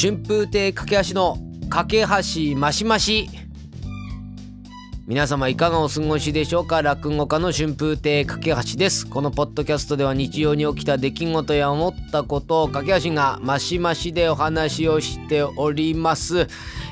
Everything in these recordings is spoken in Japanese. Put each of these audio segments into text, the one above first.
春風亭架橋の架橋マシマシ。皆様いかがお過ごしでしょうか？落語家の春風亭架橋です。このポッドキャストでは日常に起きた出来事や思ったことを架橋がマシマシでお話をしております。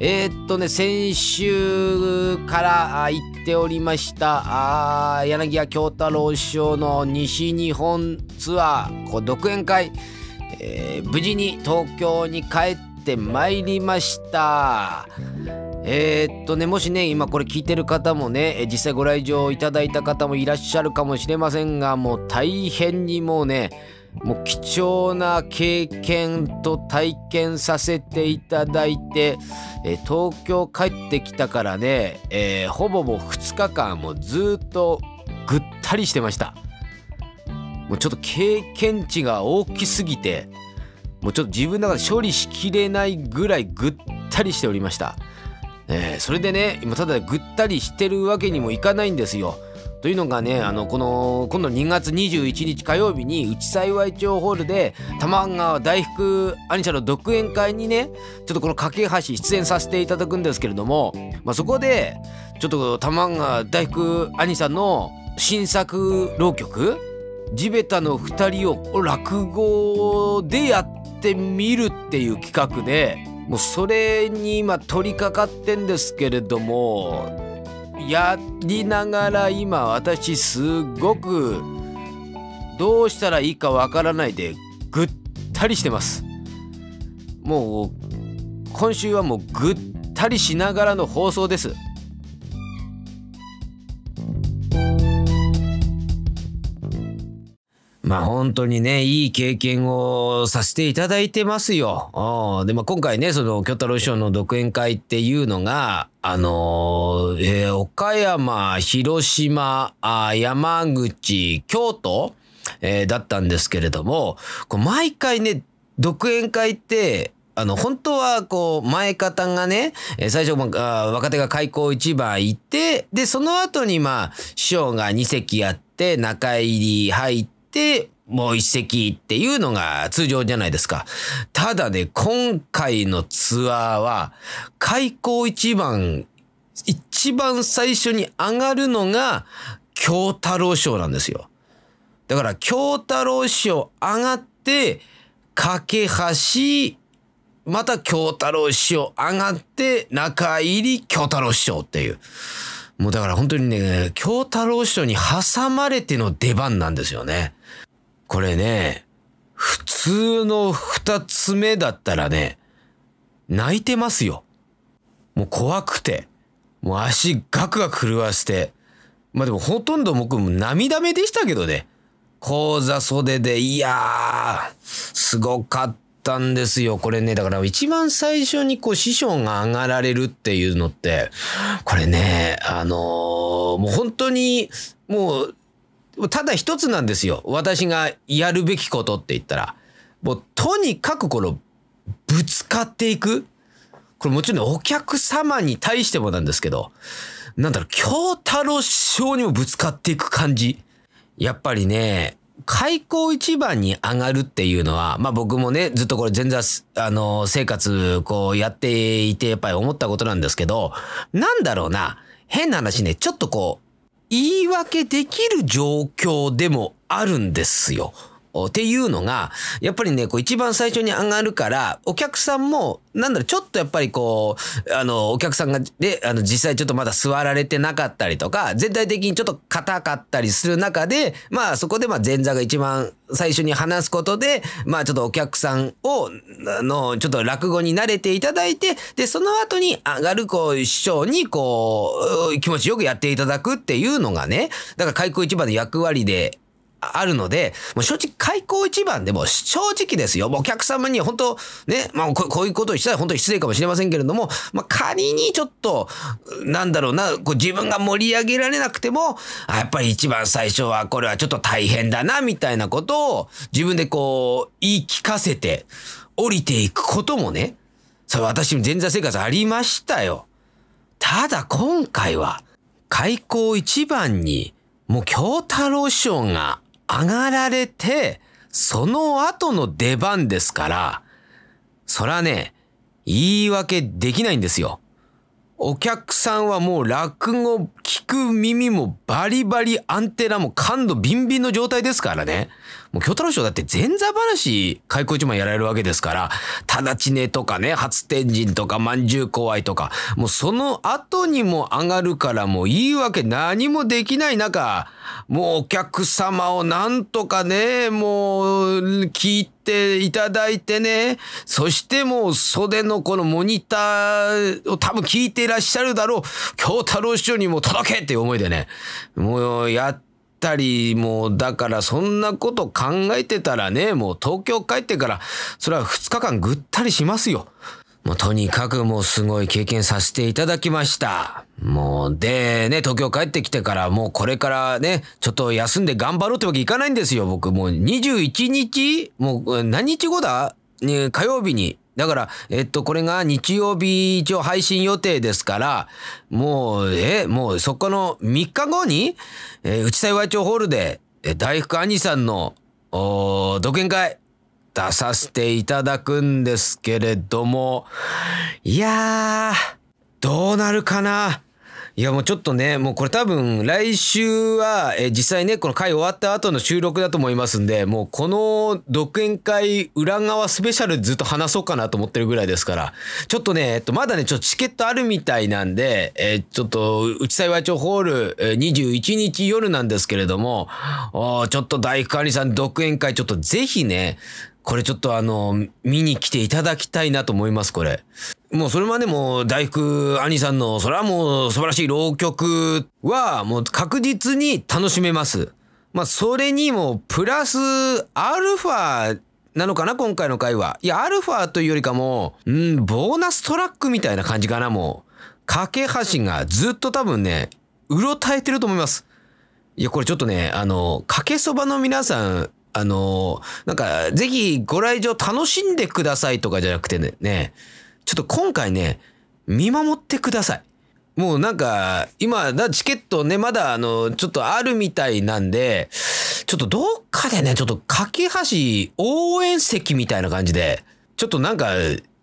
えー、っとね先週から言っておりましたあ柳家京太郎師匠の西日本ツアーこう独演会。えー、無事に東京に帰ってまいりました。えー、っとねもしね今これ聞いてる方もね実際ご来場いただいた方もいらっしゃるかもしれませんがもう大変にもうねもう貴重な経験と体験させていただいて、え東京帰ってきたからね、えー、ほぼもう2日間もうずっとぐったりしてました。もうちょっと経験値が大きすぎてもうちょっと自分の中で処理しきれないぐらいぐったりしておりました。えー、それでね今ただぐったりしてるわけにもいかないんですよ。というのがねあのこの今度2月21日火曜日に内幸町ホールで玉川大福兄ちゃんの独演会にねちょっとこの架け橋出演させていただくんですけれども、まあ、そこでちょっと玉川大福兄さんの新作浪曲地べたの2人を落語でやっててみるっていう企画でもうそれに今取り掛かってんですけれどもやりながら今私すごくどうしたらいいかわからないでぐったりしてます。もう今週はもうぐったりしながらの放送です。まあ本当にね、いい経験をさせていただいてますよ。で、まあ今回ね、その京太郎師匠の独演会っていうのが、あのー、えー、岡山、広島、あ山口、京都、えー、だったんですけれども、こう毎回ね、独演会って、あの、本当は、こう、前方がね、最初、あ若手が開口一番行って、で、その後に、まあ、師匠が2席やって、中入り入っ、て、もう一席っていうのが通常じゃないですか。ただね、今回のツアーは、開口一番、一番最初に上がるのが、京太郎賞なんですよ。だから、京太郎賞上がって、架け橋、また京太郎師匠上がって、中入り京太郎師匠っていう。もうだから本当にね、京太郎師匠に挟まれての出番なんですよね。これね、普通の二つ目だったらね、泣いてますよ。もう怖くて。もう足ガクガク震わせて。まあでもほとんど僕も涙目でしたけどね。講座袖で、いやー、すごかったんですよ。これね、だから一番最初にこう師匠が上がられるっていうのって、これね、あのー、もう本当に、もうただ一つなんですよ。私がやるべきことって言ったら。もうとにかくこのぶつかっていく。これもちろんお客様に対してもなんですけど、なんだろう、京太郎師匠にもぶつかっていく感じ。やっぱりね、開口一番に上がるっていうのは、まあ僕もね、ずっとこれ前座、あの、生活、こうやっていて、やっぱり思ったことなんですけど、なんだろうな、変な話ね、ちょっとこう、言い訳できる状況でもあるんですよ。っていうのが、やっぱりね、こう一番最初に上がるから、お客さんも、なんだろ、ちょっとやっぱりこう、あの、お客さんが、で、あの、実際ちょっとまだ座られてなかったりとか、全体的にちょっと硬かったりする中で、まあそこでまあ前座が一番最初に話すことで、まあちょっとお客さんを、あの、ちょっと落語に慣れていただいて、で、その後に上がる、こう、師匠に、こう、気持ちよくやっていただくっていうのがね、だから開口一番の役割で、あるので、もう正直開口一番でも正直ですよ。お客様に本当ね、まあここういうことをしたら本当に失礼かもしれませんけれども、まあ仮にちょっと、なんだろうな、こう自分が盛り上げられなくても、やっぱり一番最初はこれはちょっと大変だな、みたいなことを自分でこう言い聞かせて降りていくこともね、それ私も前座生活ありましたよ。ただ今回は開口一番にもう京太郎師匠が上がられて、その後の出番ですから、そらね、言い訳できないんですよ。お客さんはもう落語聞く耳もバリバリアンテナも感度ビンビンの状態ですからね。もう京太郎師匠だって前座話開口一番やられるわけですから、直ちねとかね、初天神とかまんじゅう怖いとか、もうその後にも上がるからもう言い訳何もできない中、もうお客様をなんとかね、もう聞いていただいてね、そしてもう袖のこのモニターを多分聞いていらっしゃるだろう、京太郎師匠にも届けっていう思いでね、もうやったり、もうだからそんなこと考えてたらね、もう東京帰ってから、それは2日間ぐったりしますよ。もうとにかくもうすごい経験させていただきました。もう、で、ね、東京帰ってきてからもうこれからね、ちょっと休んで頑張ろうってわけいかないんですよ、僕。もう21日もう何日後だ、火曜日に。だから、えっと、これが日曜日一応配信予定ですから、もう、え、もうそこの3日後に、えー、内幸町ホールで、え大福兄さんの、お独演会、出させていただくんですけれども、いやー、どうなるかな。いやもうちょっとね、もうこれ多分来週は、え実際ね、この回終わった後の収録だと思いますんで、もうこの独演会裏側スペシャルずっと話そうかなと思ってるぐらいですから、ちょっとね、えっと、まだね、ちょっとチケットあるみたいなんで、えちょっと、内幸町ホール、え21日夜なんですけれども、ちょっと大福兄さん独演会ちょっとぜひね、これちょっとあの、見に来ていただきたいなと思います、これ。もうそれまでも大福兄さんの、それはもう素晴らしい浪曲はもう確実に楽しめます。まあそれにもプラスアルファなのかな今回の回は。いや、アルファというよりかも、うん、ボーナストラックみたいな感じかな、もう。架け橋がずっと多分ね、うろたえてると思います。いや、これちょっとね、あの、かけそばの皆さん、あの、なんか、ぜひご来場楽しんでくださいとかじゃなくてね、ね、ちょっと今回ね、見守ってください。もうなんか、今、チケットね、まだあの、ちょっとあるみたいなんで、ちょっとどっかでね、ちょっと架け橋応援席みたいな感じで、ちょっとなんか、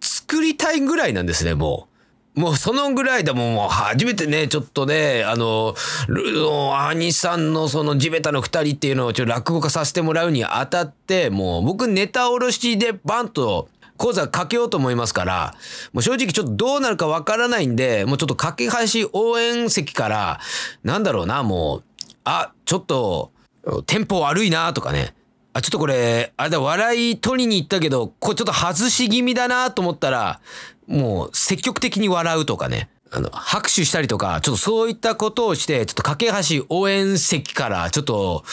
作りたいぐらいなんですね、もう。もうそのぐらいでももう初めてね、ちょっとね、あの、兄さんのその地べたの二人っていうのをちょっと落語化させてもらうにあたって、もう僕ネタおろしでバンと講座かけようと思いますから、もう正直ちょっとどうなるかわからないんで、もうちょっと架け橋応援席から、なんだろうな、もう、あ、ちょっと、テンポ悪いなとかね。あ、ちょっとこれ、あれだ、笑い取りに行ったけど、これちょっと外し気味だなと思ったら、もう積極的に笑うとかね。あの、拍手したりとか、ちょっとそういったことをして、ちょっと架け橋応援席から、ちょっと、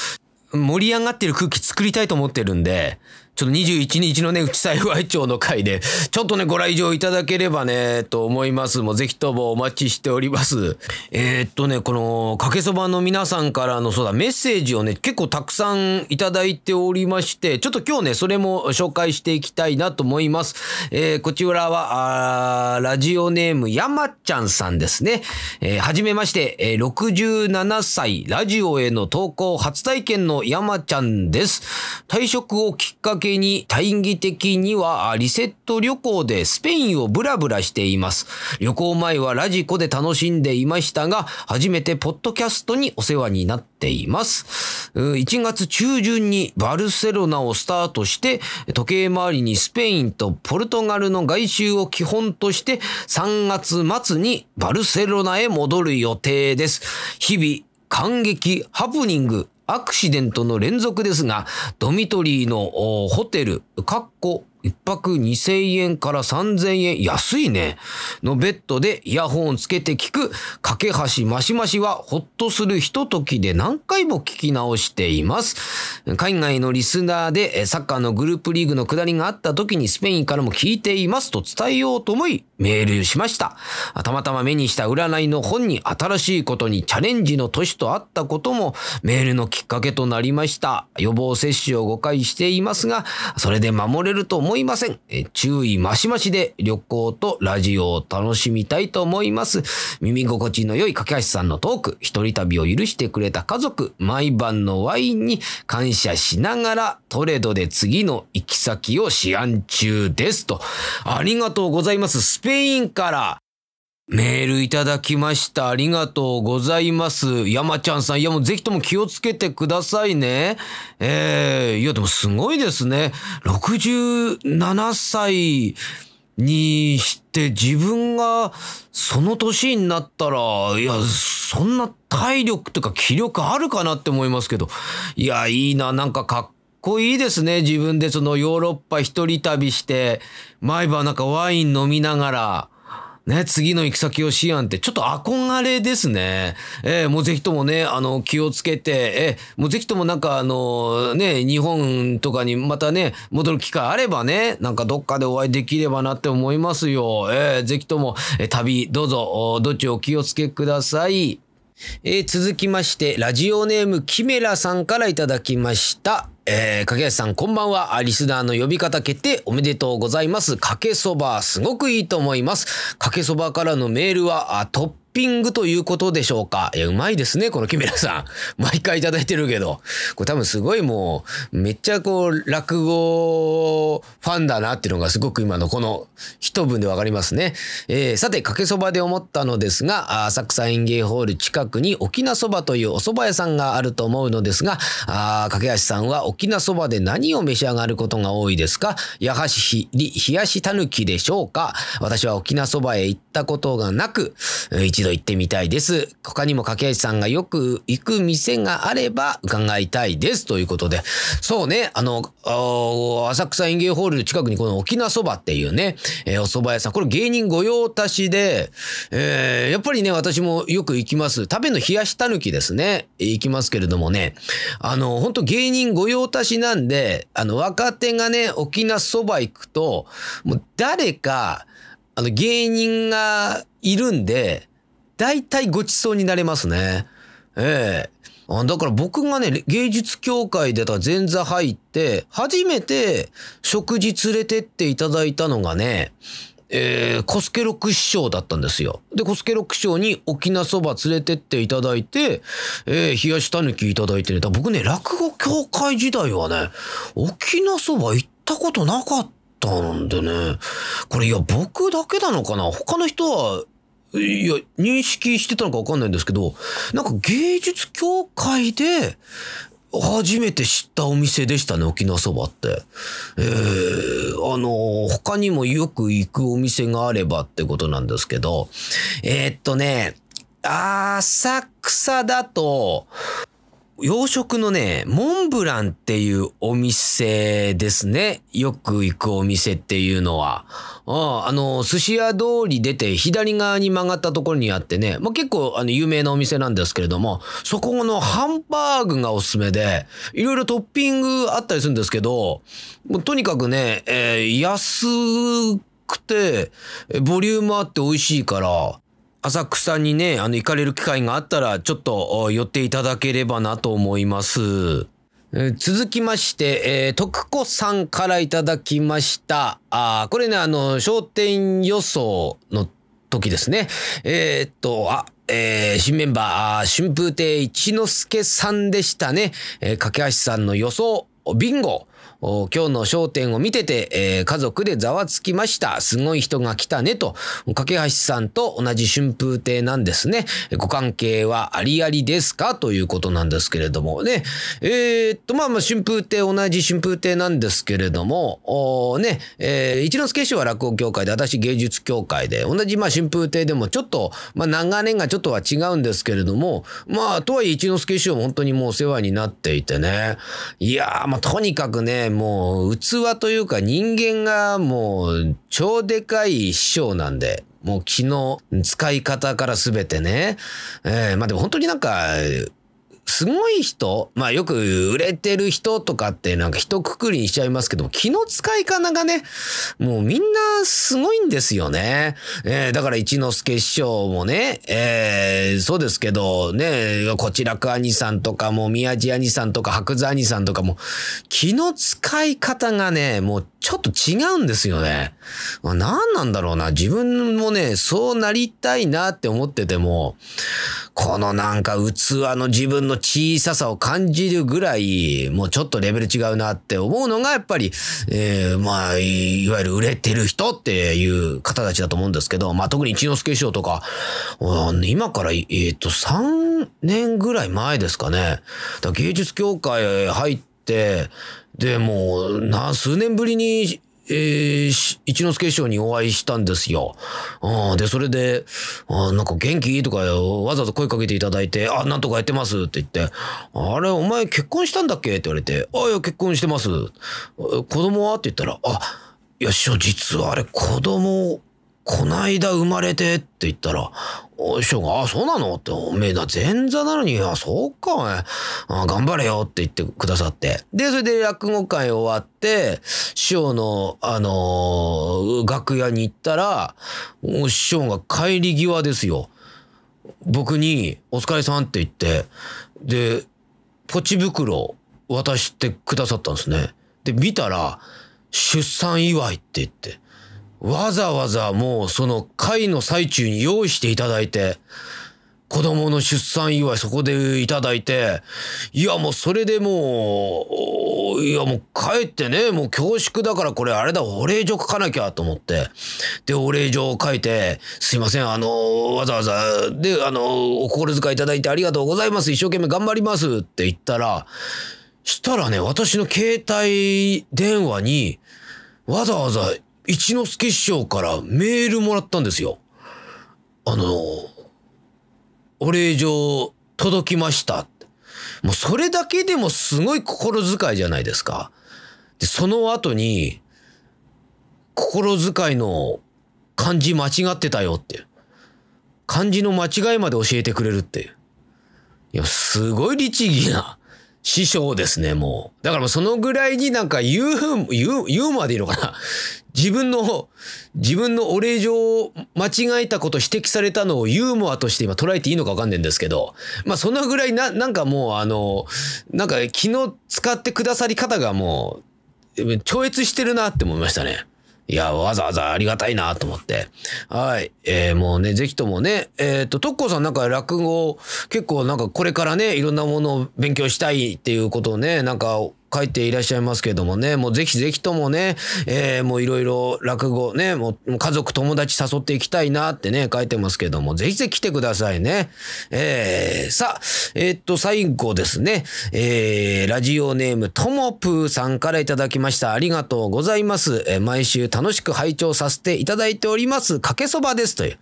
盛り上がってる空気作りたいと思ってるんで、ちょっと21日のね、内幸町の会で、ちょっとね、ご来場いただければね、と思います。もうぜひともお待ちしております。えー、っとね、この、かけそばの皆さんからの、そうだ、メッセージをね、結構たくさんいただいておりまして、ちょっと今日ね、それも紹介していきたいなと思います。えー、こちらは、あラジオネーム、山ちゃんさんですね。えー、はじめまして、えー、67歳、ラジオへの投稿初体験の山ちゃんです。退職をきっかけけに大義的にはリセット旅行でスペインをブラブラしています。旅行前はラジコで楽しんでいましたが、初めてポッドキャストにお世話になっています。1月中旬にバルセロナをスタートして、時計回りにスペインとポルトガルの外周を基本として3月末にバルセロナへ戻る予定です。日々、感激、ハプニング、アクシデントの連続ですが、ドミトリーのホテル、カッコ一泊2000円から3000円、安いね。のベッドでイヤホンつけて聞く、架け橋マシマシはほっとするひとときで何回も聞き直しています。海外のリスナーでサッカーのグループリーグの下りがあった時にスペインからも聞いていますと伝えようと思いメールしました。たまたま目にした占いの本に新しいことにチャレンジの年とあったこともメールのきっかけとなりました。予防接種を誤解していますが、それで守れると思思いません。え注意ましましで旅行とラジオを楽しみたいと思います。耳心地の良い架橋さんのトーク、一人旅を許してくれた家族、毎晩のワインに感謝しながら、トレードで次の行き先を思案中ですと。ありがとうございます。スペインから。メールいただきました。ありがとうございます。山ちゃんさん、いやもうぜひとも気をつけてくださいね。えー、いやでもすごいですね。67歳にして自分がその年になったら、いや、そんな体力とか気力あるかなって思いますけど。いや、いいな、なんかかっこいいですね。自分でそのヨーロッパ一人旅して、毎晩なんかワイン飲みながら、ね、次の行き先を思案ってちょっと憧れですね。えー、もうぜひともね、あの、気をつけて、えー、もうぜひともなんかあの、ね、日本とかにまたね、戻る機会あればね、なんかどっかでお会いできればなって思いますよ。えー、ぜひとも、え旅、どうぞ、どっちお気をつけください。えー、続きまして、ラジオネームキメラさんからいただきました。えー、かけやしさん、こんばんは。リスナーの呼び方決定おめでとうございます。かけそば、すごくいいと思います。かけそばからのメールは、あトップピングということでしょうか？いや、うまいですね、このキメラさん。毎回いただいてるけど。これ多分すごいもう、めっちゃこう、落語ファンだなっていうのがすごく今のこの一文でわかりますね。えー、さて、かけそばで思ったのですが、浅草園芸ホール近くに沖縄そばというお蕎麦屋さんがあると思うのですが、あかけやしさんは沖縄そばで何を召し上がることが多いですか？やはし、冷やしたぬきでしょうか？私は沖縄そばへ行ったことがなく、一度行ってみたいです。他にも掛橋さんがよく行く店があれば伺いたいです。ということで。そうね、あの、浅草園芸ホールの近くにこの沖縄そばっていうね、えー、お蕎麦屋さん。これ芸人御用達で、えー、やっぱりね、私もよく行きます。食べの冷やしたぬきですね。行きますけれどもね、あの、本当芸人御用達なんで、あの、若手がね、沖縄そば行くと、もう誰か、あの、芸人がいるんで、大体ごちそうになれますね。ええあだから僕がね、芸術協会で前座入って、初めて食事連れてっていただいたのがね、えー、コスケロク師匠だったんですよ。で、コスケロク師匠に沖縄そば連れてっていただいて、えー、冷やしたぬきいただいてね、僕ね、落語協会時代はね、沖縄そば行ったことなかったんでね、これいや、僕だけなのかな？他の人はいや、認識してたのかわかんないんですけど、なんか芸術協会で、初めて知ったお店でしたね、沖縄そばって。えー、あの、他にもよく行くお店があればってことなんですけど、えー、っとね、浅草だと、洋食のね、モンブランっていうお店ですね。よく行くお店っていうのは。ああの、寿司屋通り出て左側に曲がったところにあってね、まあ、結構あの有名なお店なんですけれども、そこのハンバーグがおすすめで、いろいろトッピングあったりするんですけど、もうとにかくね、えー、安くて、ボリュームあって美味しいから、浅草にね、あの、行かれる機会があったら、ちょっと寄っていただければなと思います。え、続きまして、えー、徳子さんからいただきました。あこれね、あの、商店予想の時ですね。えー、っと、あ、えー、新メンバー、春風亭一之輔さんでしたね。えー、架橋さんの予想、ビンゴ。今日の焦点を見てて、えー、家族でざわつきました。すごい人が来たねと、架橋さんと同じ春風亭なんですね。ご関係はありありですか？ということなんですけれどもね。えー、っと、まあまあ春風亭、同じ春風亭なんですけれども、ね、えー、一之輔師匠は落語協会で、私芸術協会で、同じまあ春風亭でもちょっと、まあ長年がちょっとは違うんですけれども、まあ、とはいえ一之輔師匠も本当にもうお世話になっていてね。いやー、まあとにかくね、もう器というか人間がもう超でかい師匠なんで、もう気の使い方から全てね。えー、まあでも本当になんか、すごい人、まあよく売れてる人とかってなんか一括りにしちゃいますけども、気の使い方がね、もうみんなすごいんですよね。えー、だから一之輔師匠もね、えー、そうですけど、ね、こちらく兄さんとかも、宮地兄さんとか、白座兄さんとかも、気の使い方がね、もうちょっと違うんですよね。何なんだろうな。自分もね、そうなりたいなって思ってても、このなんか器の自分の小ささを感じるぐらい、もうちょっとレベル違うなって思うのが、やっぱり、えー、まあ、いわゆる売れてる人っていう方たちだと思うんですけど、まあ特に一之輔師匠とか、今から、えっ、ー、と、3年ぐらい前ですかね。芸術協会入って、で、もう、数年ぶりにえー、一之輔師匠にお会いしたんですよ。あで、それで、あなんか元気？とかわざわざ声かけていただいて、あ、なんとかやってますって言って、あれ、お前結婚したんだっけ？って言われて、あ、いや、結婚してます。子供は？って言ったら、あ、いや、師匠、実はあれ、子供、こないだ生まれてって言ったら、お師匠が、あ、そうなの？って、おめえだ、前座なのに、あ、そうか、お前、あ、頑張れよって言ってくださって。で、それで落語会終わって、師匠の、あのー、楽屋に行ったら、師匠が帰り際ですよ。僕に、お疲れさんって言って、で、ポチ袋渡してくださったんですね。で、見たら、出産祝いって言って、わざわざもうその会の最中に用意していただいて、子供の出産祝いそこでいただいて、いやもうそれでもう、いやもう帰ってね、もう恐縮だからこれあれだ、お礼状書かなきゃと思って。で、お礼状を書いて、すいません、あの、わざわざ、で、あの、お心遣いいただいてありがとうございます。一生懸命頑張りますって言ったら、したらね、私の携帯電話に、わざわざ一之輔師匠からメールもらったんですよ。あの、お礼状届きました。もうそれだけでもすごい心遣いじゃないですか。で、その後に、心遣いの漢字間違ってたよって。漢字の間違いまで教えてくれるってい。や、すごい律儀な師匠ですね、もう。だからもうそのぐらいになんか言う、言う、言うまでいいのかな。自分の、自分のお礼状を間違えたこと指摘されたのをユーモアとして今捉えていいのかわかんないんですけど、まあそのぐらいな、なんかもうあの、なんか気の使ってくださり方がもう、超越してるなって思いましたね。いや、わざわざありがたいなと思って。はい。えー、もうね、ぜひともね、えっ、ー、と、特攻さんなんか落語、結構なんかこれからね、いろんなものを勉強したいっていうことをね、なんか書いていらっしゃいますけどもね、もうぜひぜひともね、えー、もういろいろ落語ね、もう家族友達誘っていきたいなってね、書いてますけども、ぜひぜひ来てくださいね。えー、さあ、えー、っと、最後ですね、えー、ラジオネームともぷーさんからいただきました。ありがとうございます。えー、毎週楽しく拝聴させていただいております。かけそばですという。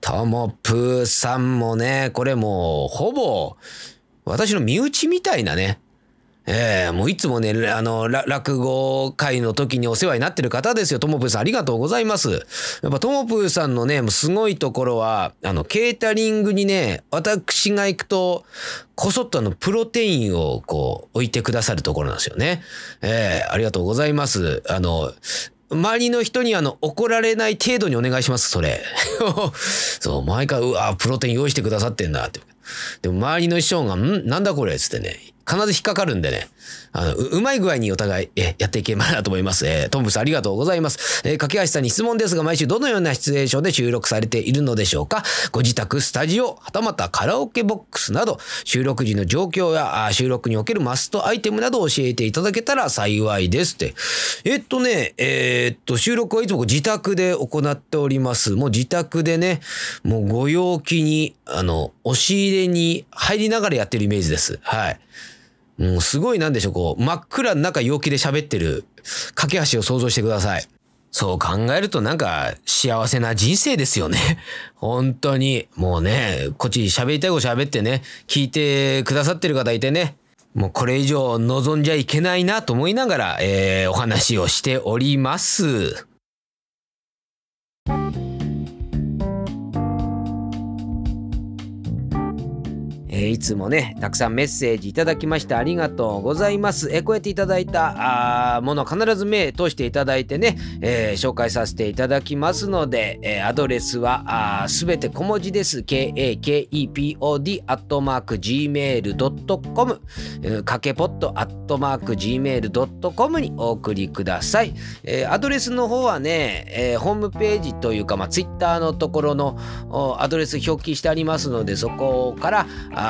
ともぷーさんもね、これもう、ほぼ、私の身内みたいなね、ええー、もういつもね、あの、落語会の時にお世話になってる方ですよ。ともぷーさんありがとうございます。やっぱともぷーさんのね、すごいところは、あの、ケータリングにね、私が行くと、こそっとあの、プロテインをこう、置いてくださるところなんですよね。ええー、ありがとうございます。あの、周りの人にあの、怒られない程度にお願いします、それ。そう、毎回、うわ、プロテイン用意してくださってんな、って。でも周りの師匠が、ん？なんだこれ？つってね、必ず引っかかるんでね。あの、うまい具合にお互い、え、やっていけばなと思います。えー、トンプさんありがとうございます。えー、架橋さんに質問ですが、毎週どのようなシチュエーションで収録されているのでしょうかご自宅、スタジオ、はたまたカラオケボックスなど、収録時の状況や、あ収録におけるマストアイテムなどを教えていただけたら幸いですって。えっとね、えー、っと、収録はいつも自宅で行っております。もう自宅でね、もうご陽気に、あの、押し入れに入りながらやってるイメージです。はい。もうすごいなんでしょう、こう、真っ暗の中陽気で喋ってる架け橋を想像してください。そう考えるとなんか幸せな人生ですよね。本当に。もうね、こっち喋りたいこと喋ってね、聞いてくださってる方いてね、もうこれ以上望んじゃいけないなと思いながら、えー、お話をしております。えー、いつもね、たくさんメッセージいただきましてありがとうございます。えー、こうやっていただいたあもの必ず目通していただいてね、えー、紹介させていただきますので、えアドレスはすべて小文字です。kakepod.gmail.com かけぽっと .gmail.com にお送りください。えアドレスの方はね、えホームページというか、まあ、ツイッターのところのアドレス表記してありますので、そこからあ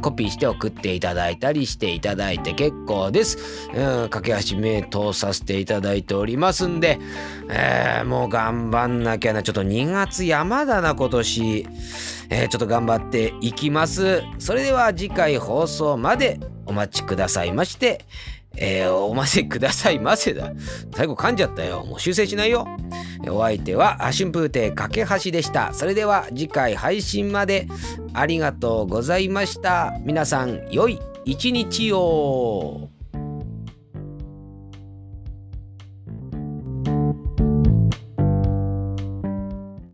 コピーして送っていただいたりしていただいて結構です。うん、架け橋名刀させていただいておりますんで、えー、もう頑張んなきゃな。ちょっと2月山だな、今年。えー、ちょっと頑張っていきます。それでは次回放送までお待ちくださいまして、えー、おませくださいませだ。最後噛んじゃったよ。もう修正しないよ。お相手は春風亭架橋でした。それでは次回配信までありがとうございました。皆さん良い一日を。